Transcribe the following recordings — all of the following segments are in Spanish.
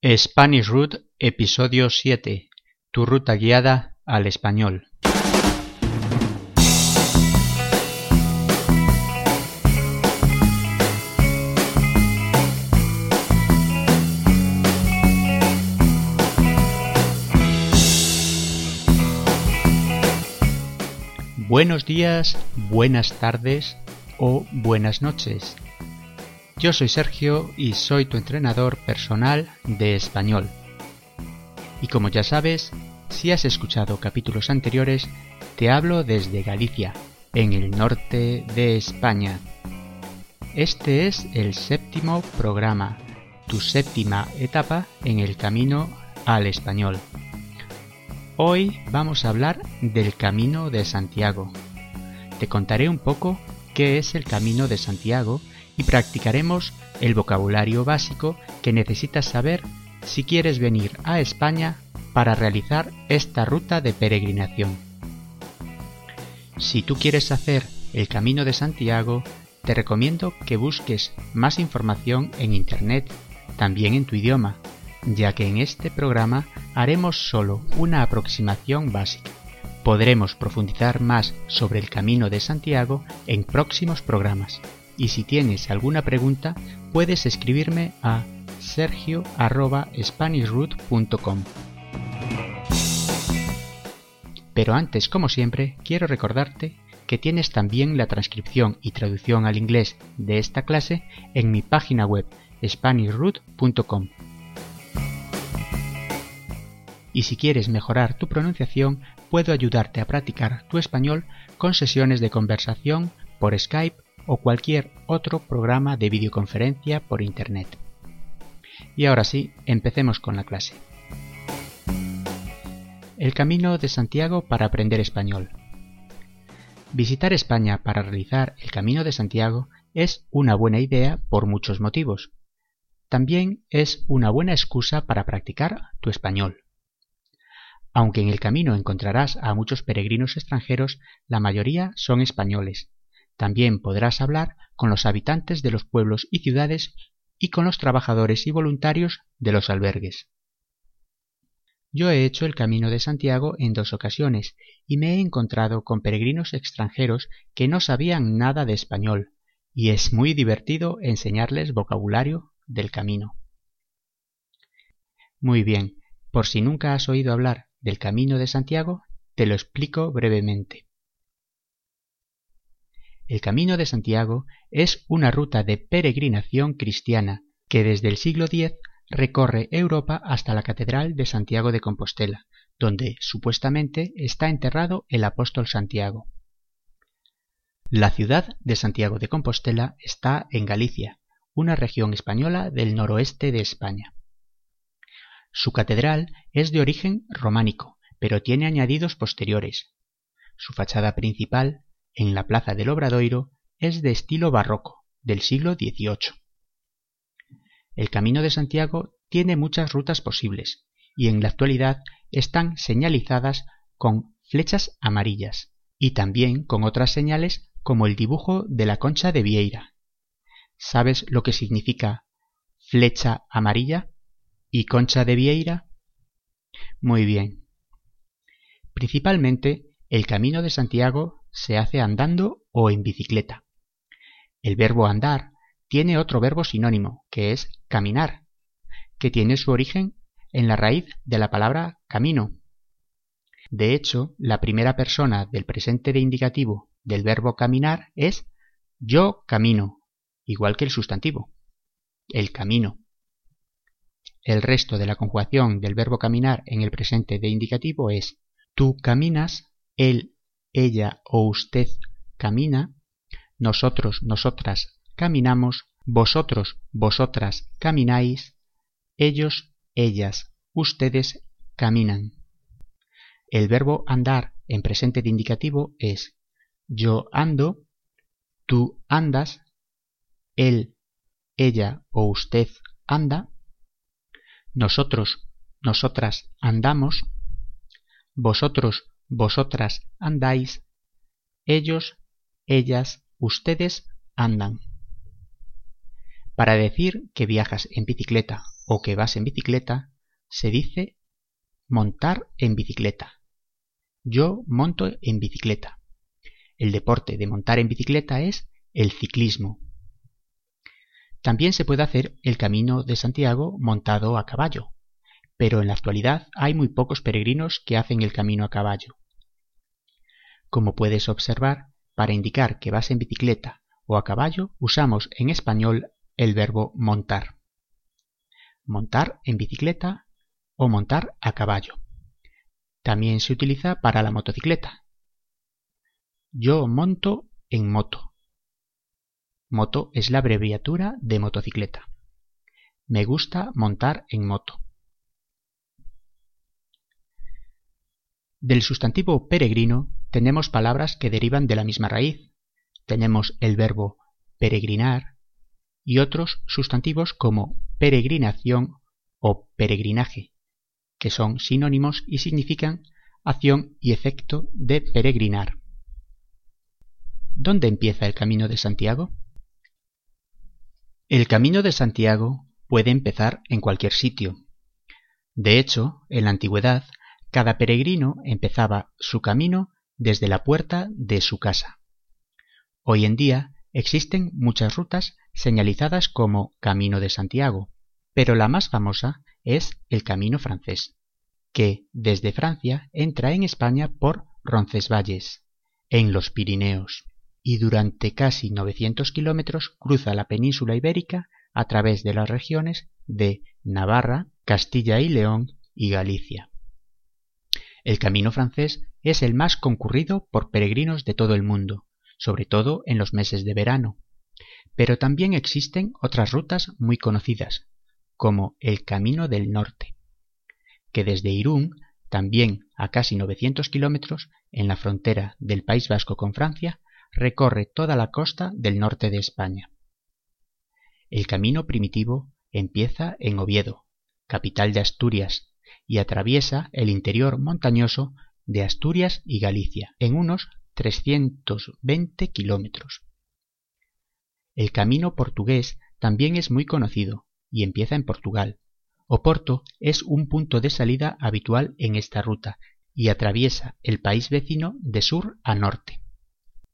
Spanish Route Episodio 7 Tu ruta guiada al español Buenos días, buenas tardes o buenas noches. Yo soy Sergio y soy tu entrenador personal de español. Y como ya sabes, si has escuchado capítulos anteriores, te hablo desde Galicia, en el norte de España. Este es el séptimo programa, tu séptima etapa en el camino al español. Hoy vamos a hablar del Camino de Santiago. Te contaré un poco qué es el Camino de Santiago y practicaremos el vocabulario básico que necesitas saber si quieres venir a España para realizar esta ruta de peregrinación. Si tú quieres hacer el Camino de Santiago, te recomiendo que busques más información en Internet, también en tu idioma, ya que en este programa haremos solo una aproximación básica. Podremos profundizar más sobre el Camino de Santiago en próximos programas y si tienes alguna pregunta puedes escribirme a sergio.spanishroot.com. Pero antes, como siempre, quiero recordarte que tienes también la transcripción y traducción al inglés de esta clase en mi página web spanishroot.com. Y si quieres mejorar tu pronunciación, puedo ayudarte a practicar tu español con sesiones de conversación por Skype o cualquier otro programa de videoconferencia por Internet. Y ahora sí, empecemos con la clase. El camino de Santiago para aprender español. Visitar España para realizar el Camino de Santiago es una buena idea por muchos motivos. También es una buena excusa para practicar tu español. Aunque en el camino encontrarás a muchos peregrinos extranjeros, la mayoría son españoles, también podrás hablar con los habitantes de los pueblos y ciudades y con los trabajadores y voluntarios de los albergues. Yo he hecho el Camino de Santiago en dos ocasiones y me he encontrado con peregrinos extranjeros que no sabían nada de español, y es muy divertido enseñarles vocabulario del camino. Muy bien, por si nunca has oído hablar del Camino de Santiago, te lo explico brevemente. El Camino de Santiago es una ruta de peregrinación cristiana que desde el siglo X recorre Europa hasta la Catedral de Santiago de Compostela, donde supuestamente está enterrado el apóstol Santiago. La ciudad de Santiago de Compostela está en Galicia, una región española del noroeste de España. Su catedral es de origen románico, pero tiene añadidos posteriores. Su fachada principal en la plaza del Obradoiro es de estilo barroco, del siglo XVIII. El Camino de Santiago tiene muchas rutas posibles y en la actualidad están señalizadas con flechas amarillas y también con otras señales como el dibujo de la concha de Vieira. ¿Sabes lo que significa flecha amarilla y concha de Vieira? Muy bien. Principalmente el Camino de Santiago se hace andando o en bicicleta. El verbo andar tiene otro verbo sinónimo, que es caminar, que tiene su origen en la raíz de la palabra camino. De hecho, la primera persona del presente de indicativo del verbo caminar es yo camino, igual que el sustantivo, el camino. El resto de la conjugación del verbo caminar en el presente de indicativo es tú caminas, él ella o usted camina, nosotros, nosotras caminamos, vosotros, vosotras camináis, ellos, ellas, ustedes caminan. El verbo andar en presente de indicativo es yo ando, tú andas, él, ella o usted anda, nosotros, nosotras andamos, vosotros, vosotras andáis, ellos, ellas, ustedes andan. Para decir que viajas en bicicleta o que vas en bicicleta, se dice montar en bicicleta. Yo monto en bicicleta. El deporte de montar en bicicleta es el ciclismo. También se puede hacer el camino de Santiago montado a caballo, pero en la actualidad hay muy pocos peregrinos que hacen el camino a caballo. Como puedes observar, para indicar que vas en bicicleta o a caballo usamos en español el verbo montar. Montar en bicicleta o montar a caballo. También se utiliza para la motocicleta. Yo monto en moto. Moto es la abreviatura de motocicleta. Me gusta montar en moto. Del sustantivo peregrino tenemos palabras que derivan de la misma raíz. Tenemos el verbo peregrinar y otros sustantivos como peregrinación o peregrinaje, que son sinónimos y significan acción y efecto de peregrinar. ¿Dónde empieza el camino de Santiago? El camino de Santiago puede empezar en cualquier sitio. De hecho, en la antigüedad, cada peregrino empezaba su camino desde la puerta de su casa. Hoy en día existen muchas rutas señalizadas como Camino de Santiago, pero la más famosa es el Camino francés, que desde Francia entra en España por Roncesvalles, en los Pirineos, y durante casi 900 kilómetros cruza la península ibérica a través de las regiones de Navarra, Castilla y León y Galicia. El camino francés es el más concurrido por peregrinos de todo el mundo, sobre todo en los meses de verano. Pero también existen otras rutas muy conocidas, como el Camino del Norte, que desde Irún, también a casi 900 kilómetros, en la frontera del País Vasco con Francia, recorre toda la costa del norte de España. El camino primitivo empieza en Oviedo, capital de Asturias, y atraviesa el interior montañoso de Asturias y Galicia en unos 320 kilómetros. El camino portugués también es muy conocido y empieza en Portugal. Oporto es un punto de salida habitual en esta ruta y atraviesa el país vecino de sur a norte.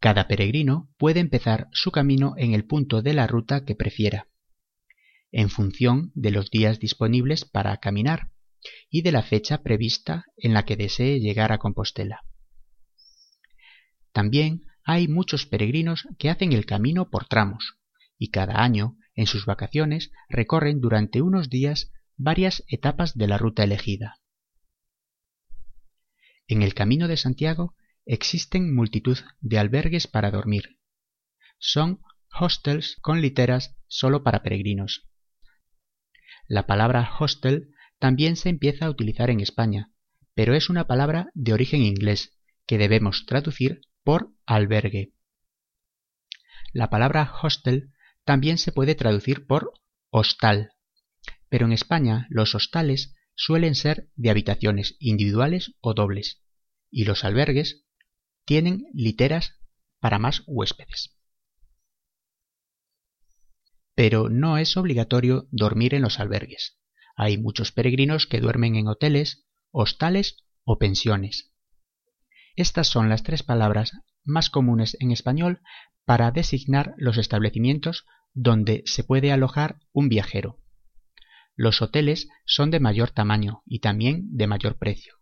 Cada peregrino puede empezar su camino en el punto de la ruta que prefiera, en función de los días disponibles para caminar y de la fecha prevista en la que desee llegar a Compostela. También hay muchos peregrinos que hacen el camino por tramos, y cada año, en sus vacaciones, recorren durante unos días varias etapas de la ruta elegida. En el Camino de Santiago existen multitud de albergues para dormir. Son hostels con literas solo para peregrinos. La palabra hostel también se empieza a utilizar en España, pero es una palabra de origen inglés que debemos traducir por albergue. La palabra hostel también se puede traducir por hostal, pero en España los hostales suelen ser de habitaciones individuales o dobles, y los albergues tienen literas para más huéspedes. Pero no es obligatorio dormir en los albergues. Hay muchos peregrinos que duermen en hoteles, hostales o pensiones. Estas son las tres palabras más comunes en español para designar los establecimientos donde se puede alojar un viajero. Los hoteles son de mayor tamaño y también de mayor precio.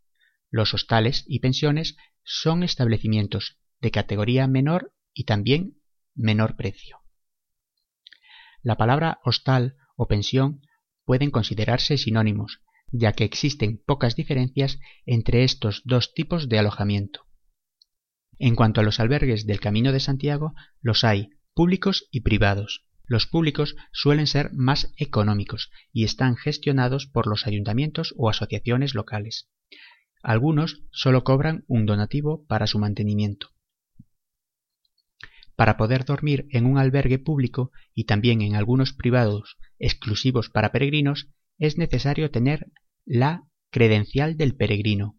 Los hostales y pensiones son establecimientos de categoría menor y también menor precio. La palabra hostal o pensión pueden considerarse sinónimos, ya que existen pocas diferencias entre estos dos tipos de alojamiento. En cuanto a los albergues del Camino de Santiago, los hay públicos y privados. Los públicos suelen ser más económicos y están gestionados por los ayuntamientos o asociaciones locales. Algunos solo cobran un donativo para su mantenimiento. Para poder dormir en un albergue público y también en algunos privados exclusivos para peregrinos, es necesario tener la credencial del peregrino,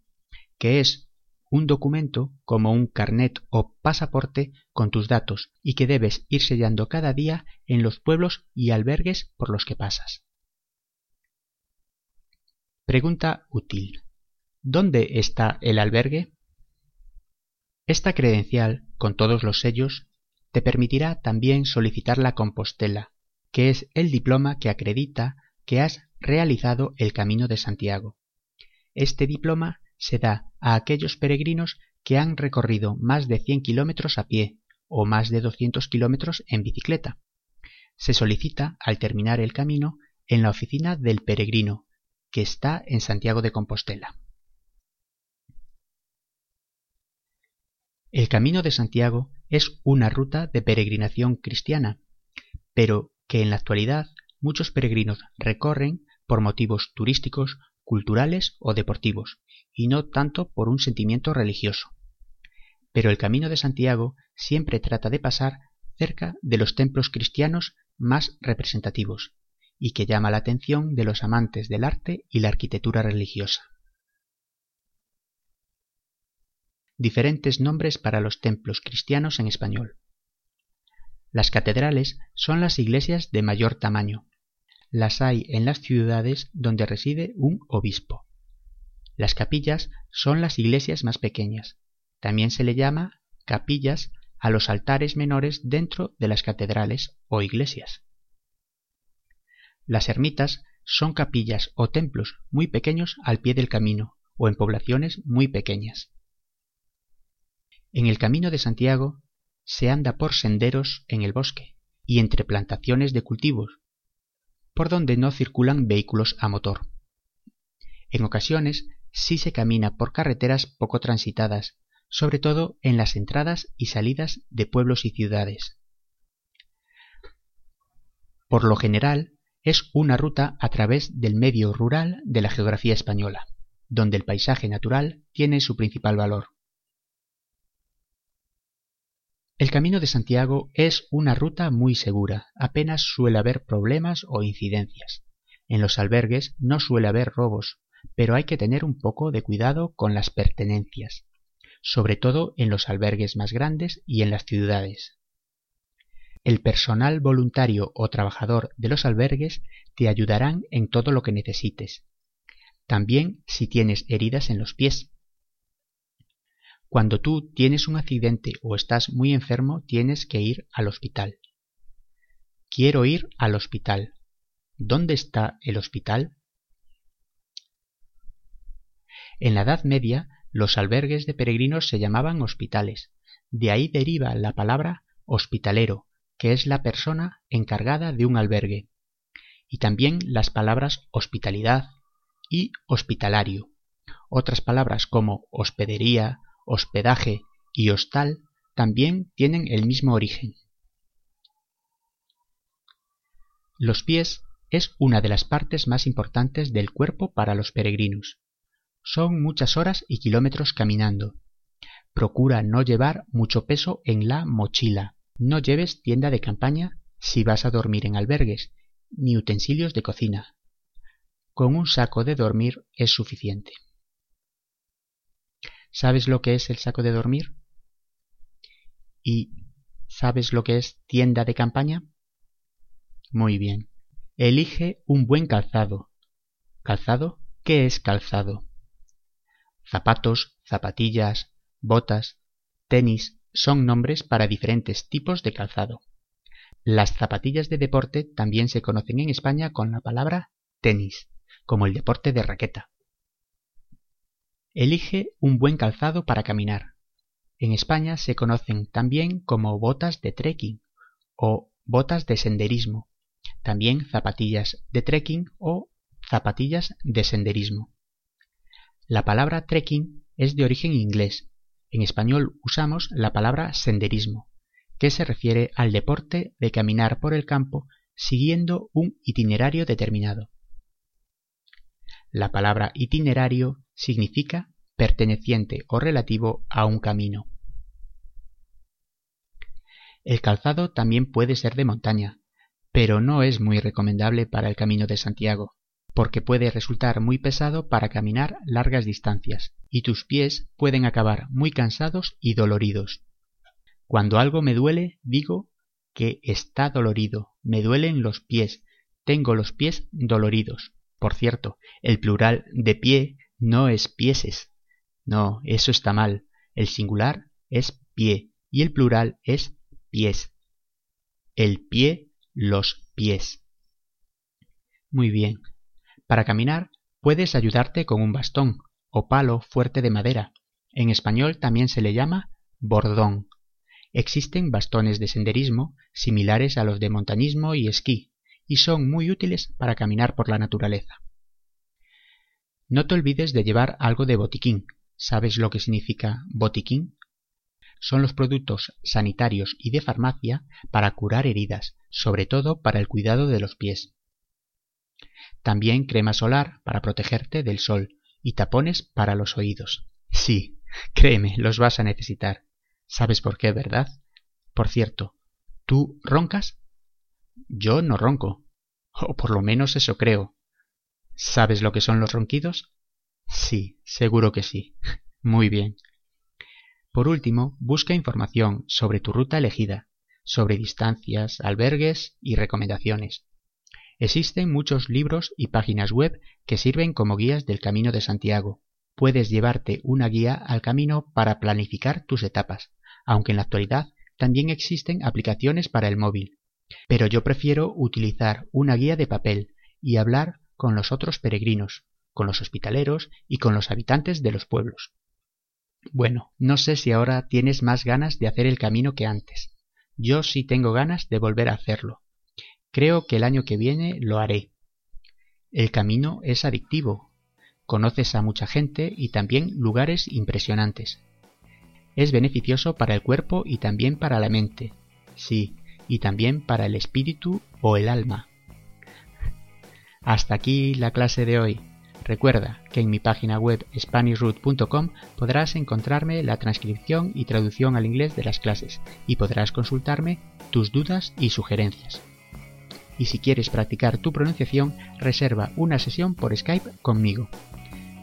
que es un documento como un carnet o pasaporte con tus datos y que debes ir sellando cada día en los pueblos y albergues por los que pasas. Pregunta útil. ¿Dónde está el albergue? Esta credencial, con todos los sellos, te permitirá también solicitar la Compostela, que es el diploma que acredita que has realizado el Camino de Santiago. Este diploma se da a aquellos peregrinos que han recorrido más de 100 kilómetros a pie o más de 200 kilómetros en bicicleta. Se solicita al terminar el camino en la oficina del peregrino, que está en Santiago de Compostela. El Camino de Santiago es una ruta de peregrinación cristiana, pero que en la actualidad muchos peregrinos recorren por motivos turísticos, culturales o deportivos, y no tanto por un sentimiento religioso. Pero el Camino de Santiago siempre trata de pasar cerca de los templos cristianos más representativos, y que llama la atención de los amantes del arte y la arquitectura religiosa. Diferentes nombres para los templos cristianos en español. Las catedrales son las iglesias de mayor tamaño. Las hay en las ciudades donde reside un obispo. Las capillas son las iglesias más pequeñas. También se le llama capillas a los altares menores dentro de las catedrales o iglesias. Las ermitas son capillas o templos muy pequeños al pie del camino o en poblaciones muy pequeñas. En el camino de Santiago se anda por senderos en el bosque y entre plantaciones de cultivos, por donde no circulan vehículos a motor. En ocasiones sí se camina por carreteras poco transitadas, sobre todo en las entradas y salidas de pueblos y ciudades. Por lo general, es una ruta a través del medio rural de la geografía española, donde el paisaje natural tiene su principal valor. El Camino de Santiago es una ruta muy segura, apenas suele haber problemas o incidencias. En los albergues no suele haber robos, pero hay que tener un poco de cuidado con las pertenencias, sobre todo en los albergues más grandes y en las ciudades. El personal voluntario o trabajador de los albergues te ayudarán en todo lo que necesites. También si tienes heridas en los pies. Cuando tú tienes un accidente o estás muy enfermo, tienes que ir al hospital. Quiero ir al hospital. ¿Dónde está el hospital? En la Edad Media, los albergues de peregrinos se llamaban hospitales. De ahí deriva la palabra hospitalero, que es la persona encargada de un albergue, y también las palabras hospitalidad y hospitalario. Otras palabras como hospedería, hospedaje y hostal también tienen el mismo origen. Los pies es una de las partes más importantes del cuerpo para los peregrinos. Son muchas horas y kilómetros caminando. Procura no llevar mucho peso en la mochila, no lleves tienda de campaña si vas a dormir en albergues, ni utensilios de cocina. Con un saco de dormir es suficiente. ¿Sabes lo que es el saco de dormir? ¿Y sabes lo que es tienda de campaña? Muy bien. Elige un buen calzado. ¿Calzado? ¿Qué es calzado? Zapatos, zapatillas, botas, tenis, son nombres para diferentes tipos de calzado. Las zapatillas de deporte también se conocen en España con la palabra tenis, como el deporte de raqueta. Elige un buen calzado para caminar. En España se conocen también como botas de trekking o botas de senderismo, también zapatillas de trekking o zapatillas de senderismo. La palabra trekking es de origen inglés en español usamos la palabra senderismo, que se refiere al deporte de caminar por el campo siguiendo un itinerario determinado. La palabra itinerario significa perteneciente o relativo a un camino. El calzado también puede ser de montaña, pero no es muy recomendable para el camino de Santiago, porque puede resultar muy pesado para caminar largas distancias, y tus pies pueden acabar muy cansados y doloridos. Cuando algo me duele, digo que está dolorido, me duelen los pies, tengo los pies doloridos, Por cierto, el plural de pie no es pieses. No, eso está mal. El singular es pie y el plural es pies. El pie, los pies. Muy bien. Para caminar puedes ayudarte con un bastón o palo fuerte de madera. En español también se le llama bordón. Existen bastones de senderismo similares a los de montañismo y esquí, y son muy útiles para caminar por la naturaleza. No te olvides de llevar algo de botiquín. ¿Sabes lo que significa botiquín? Son los productos sanitarios y de farmacia para curar heridas, sobre todo para el cuidado de los pies. También crema solar para protegerte del sol y tapones para los oídos. Sí, créeme, los vas a necesitar. ¿Sabes por qué, verdad? Por cierto, ¿tú roncas? Yo no ronco. O por lo menos eso creo. ¿Sabes lo que son los ronquidos? Sí, seguro que sí. Muy bien. Por último, busca información sobre tu ruta elegida, sobre distancias, albergues y recomendaciones. Existen muchos libros y páginas web que sirven como guías del Camino de Santiago. Puedes llevarte una guía al camino para planificar tus etapas, aunque en la actualidad también existen aplicaciones para el móvil. Pero yo prefiero utilizar una guía de papel y hablar con los otros peregrinos, con los hospitaleros y con los habitantes de los pueblos. Bueno, no sé si ahora tienes más ganas de hacer el camino que antes. Yo sí tengo ganas de volver a hacerlo, Creo que el año que viene lo haré. El camino es adictivo. Conoces a mucha gente y también lugares impresionantes. Es beneficioso para el cuerpo y también para la mente. Sí, y también para el espíritu o el alma. Hasta aquí la clase de hoy. Recuerda que en mi página web SpanishRoot.com podrás encontrarme la transcripción y traducción al inglés de las clases y podrás consultarme tus dudas y sugerencias y si quieres practicar tu pronunciación, reserva una sesión por Skype conmigo.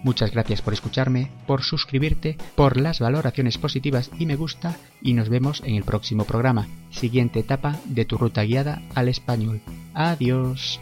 Muchas gracias por escucharme, por suscribirte, por las valoraciones positivas y me gusta y nos vemos en el próximo programa, siguiente etapa de tu ruta guiada al español. Adiós.